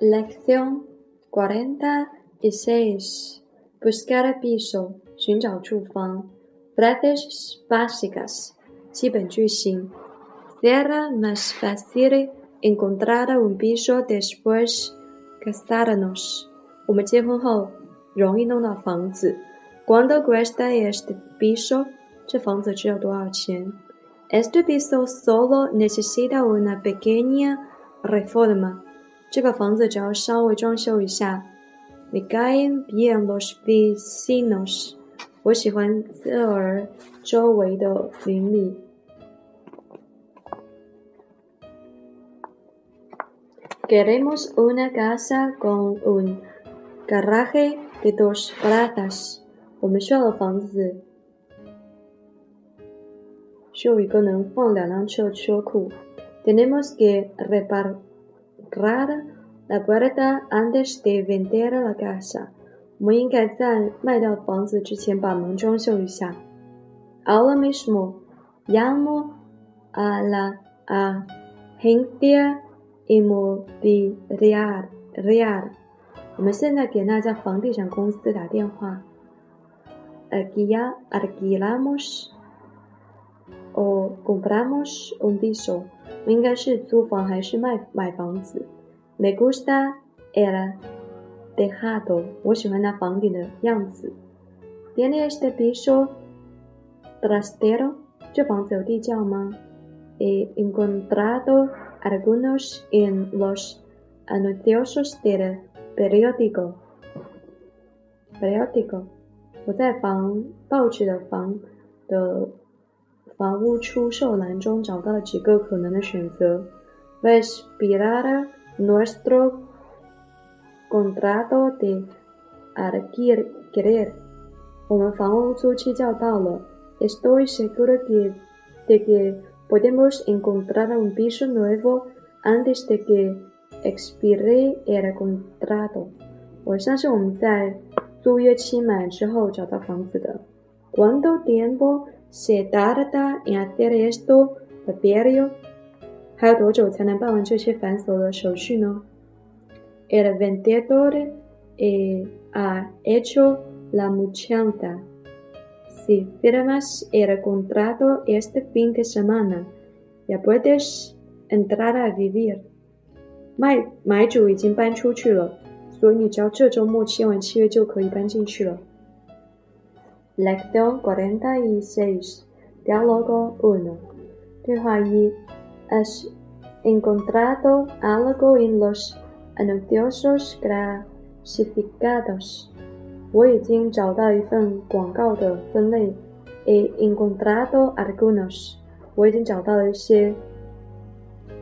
Lección 46. Buscar piso. 寻找住房. Frases básicas. 基本句型. Será más fácil encontrar un piso después casarnos. 我们结婚后容易弄到房子。¿Cuánto cuesta este piso? 这房子只有多少钱？Este piso solo necesita una pequeña reforma. 这个房子只要稍微装修一下。Me caen bien los vecinos. 我喜欢这儿周围的邻里。Queremos una casa con un garaje de dos plazas. 我们需要的房子需要一个能放两辆车的车库。Tenemos que reparar la puerta antes de vender la casa。我们应该在卖掉房子之前把门装修一下。Ahora mismo llamo a la agencia inmobiliaria。我们现在给那家房地产公司打电话。Aquí ya alquilamos o compramos un piso。 应该是租房还是卖买房子？Me gusta el tejado。我喜欢那房顶的样子。Tiene este piso trastero。这房子有地窖吗？He encontrado algunos en los anuncios del periódico。periódico。我在房报纸的房的。 房屋出售栏中找到了几个可能的选择。Ves pirara nuestro contrato de alquiler。我们房屋租期就要到了。Estoy seguro que de que podemos encontrar un piso nuevo antes de que expire el contrato。我相信我们在租约期满之后找到房子的。¿Cuánto tiempo se tarda en hacer esto, Papirio? El vendedor eh, ha hecho la muchanta. Si firmas el contrato este fin de semana, ya puedes entrar a vivir. 卖买主已经搬出去了，所以你只要这周末签完契约就可以搬进去了。 Lección 46. Diálogo 1. ¿Has encontrado algo en los anuncios clasificados? He encontrado algunos.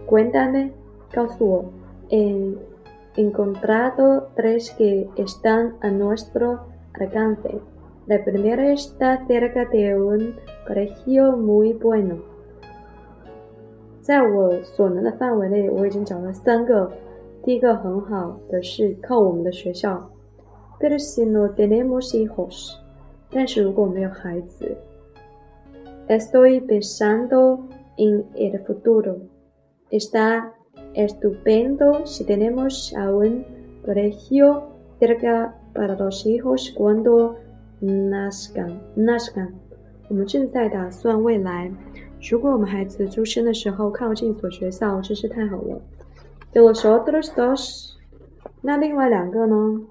Cuéntame, He encontrado tres que están a nuestro alcance. La primera está cerca de un colegio muy bueno. 在我所能的范围内，我已经找了三个。第一个很好的是靠我们的学校。Pero si no tenemos hijos，但是如果没有孩子，Estoy pensando en el futuro. Está estupendo si tenemos a un colegio cerca para los hijos cuando Nasgan，Nasgan，我们正在打算未来。如果我们孩子出生的时候靠近所学校，真是太好了。De los otros dos，那另外两个呢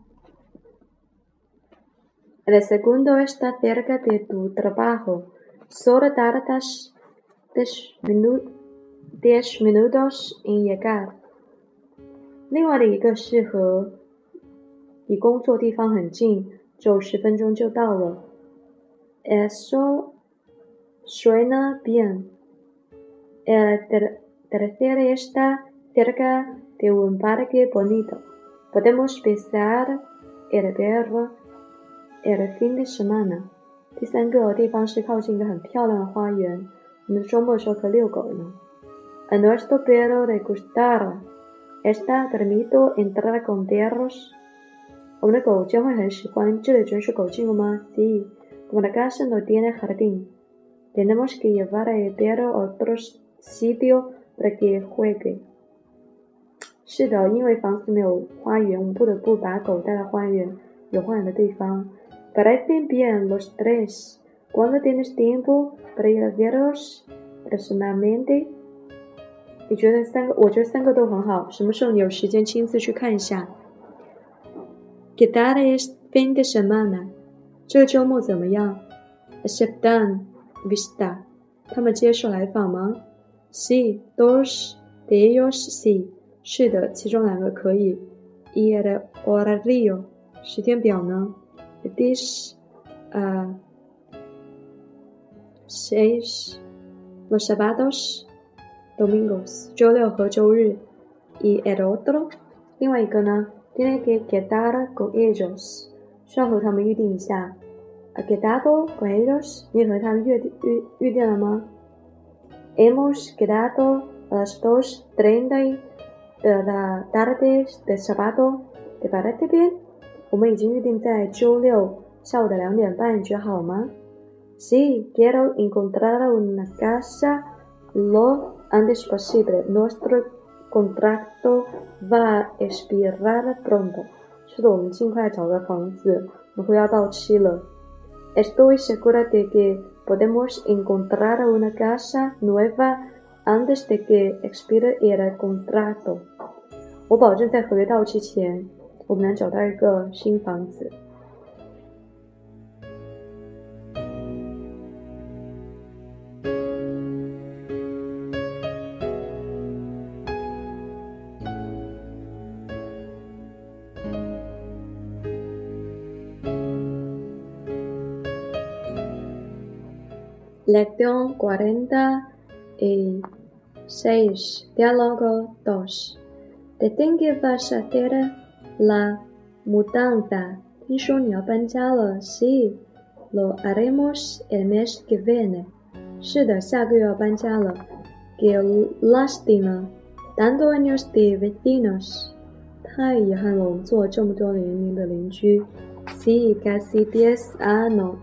？El segundo está cerca de tu trabajo. Solo tardas diez minutos，diez minutos en llegar。另外的一个是和离工作地方很近。走十分钟就到了。Eso suena bien. El tercero está cerca de un parque bonito. Podemos pisar el perro el fin de semana. 第三个地方是靠近一个很漂亮的花园，我们周末的时候可以遛狗呢。A nuestro perro le gustará. Está permitido entrar con perros 我们的狗将会很喜欢。这里准许狗进入吗？Sí. Como la casa no tiene jardín, tenemos que llevar el perro a otro sitio para que juegue. 是的，因为房子没有花园，我们不得不把狗带到花园有花园的地方。Parecen bien los tres. Cuando tienes tiempo para ir a verlos personalmente？你觉得三个？我觉得三个都很好。什么时候你有时间亲自去看一下 ？¿Qué tal es fin de semana？这个周末怎么样？¿Aceptan visita？他们接受来访吗？Sí, dos de ellos sí。是的，其中两个可以。¿Y el horario？时间表呢？This，呃，seis los sábados, domingos，周六和周日。¿Y el otro？另外一个呢 ？Tiene que quedar con ellos，需要和他们预定一下。¿Ha quedado con ellos？你和他们约定预预定了吗？Hemos quedado a las dos treinta de la tarde de sábado. ¿Te parece bien？我们已经预定在周六下午的两点半，你觉得好吗？Sí, quiero encontrar una casa lo antes posible. Nuestro contrato va a expirar pronto. 是的，我们尽快找个房子，我会要到期了。Estoy segura de que podemos encontrar una casa nueva antes de que expire el contrato。我保证在合约到期前，我们能找到一个新房子。Lección cuarenta y seis. Diálogo dos. ¿De qué vas a hacer la mudanza? Sí, lo haremos el mes que viene. Qué lástima. Tantos años de vecinos. Sí, casi diez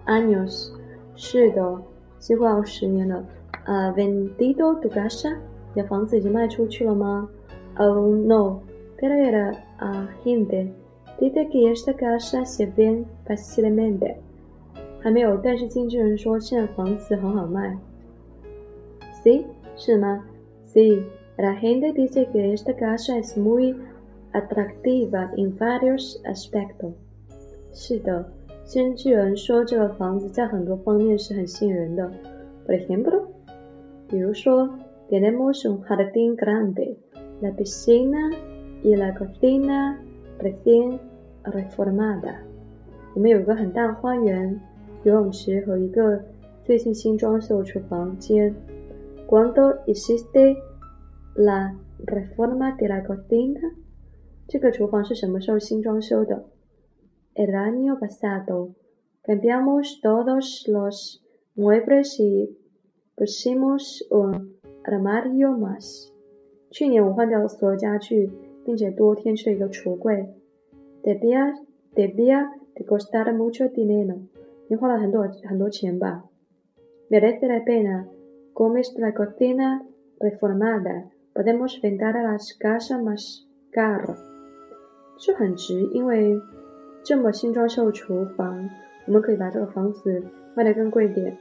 años. 是的。几乎要十年了。啊，vendido tu casa？你的房子已经卖出去了吗？Oh no，pero era a gente dice que esta casa se vende fácilmente。还没有，但是经纪人说现在房子很好卖。Sí，是吗？Sí，la gente dice que esta casa es muy atractiva en varios aspectos。是的。经纪人说，这个房子在很多方面是很吸引人的。Por ejemplo，比如说，tenemos un jardín grande, la piscina y la cocina recién reformada。我们有一个很大的花园、游泳池和一个最近新装修的厨房间。¿Cuándo hiciste la reforma de la cocina？这个厨房是什么时候新装修的 ？El año pasado cambiamos todos los muebles y pusimos un armario más. 去年我换掉了所有家具，并且多添置了一个橱柜。Debía debía de costar mucho dinero. 你花了很多很多钱吧？Merece la pena. Con esta cocina reformada podemos vender las casas más caras. 这很值，因为 这么新装修厨房，我们可以把这个房子卖得更贵点。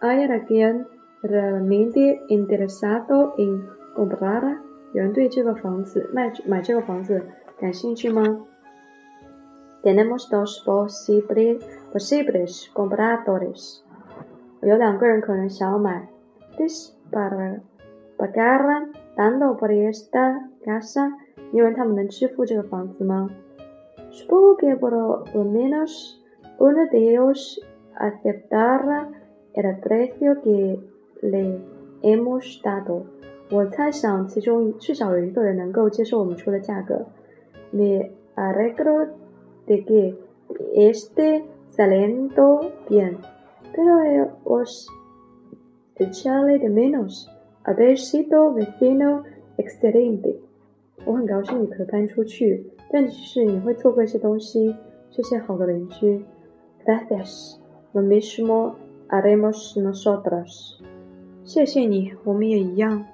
¿Hay alguien realmente interesado en comprar？有人对这个房子卖买这个房子感兴趣吗？Tenemos dos posibles posibles compradores。有两个人可能想要买。This para pagar tanto por esta casa？因为他们能支付这个房子吗？Supongo que por lo menos uno de ellos aceptará el precio que le hemos dado. Me alegro de que esté saliendo bien, pero os echarle de menos haber sido vecino excelente. 我很高兴你可以搬出去。但是你会错过一些东西，这些好的邻居。Gracias, lo mismo haremos nosotros。谢谢你，我们也一样。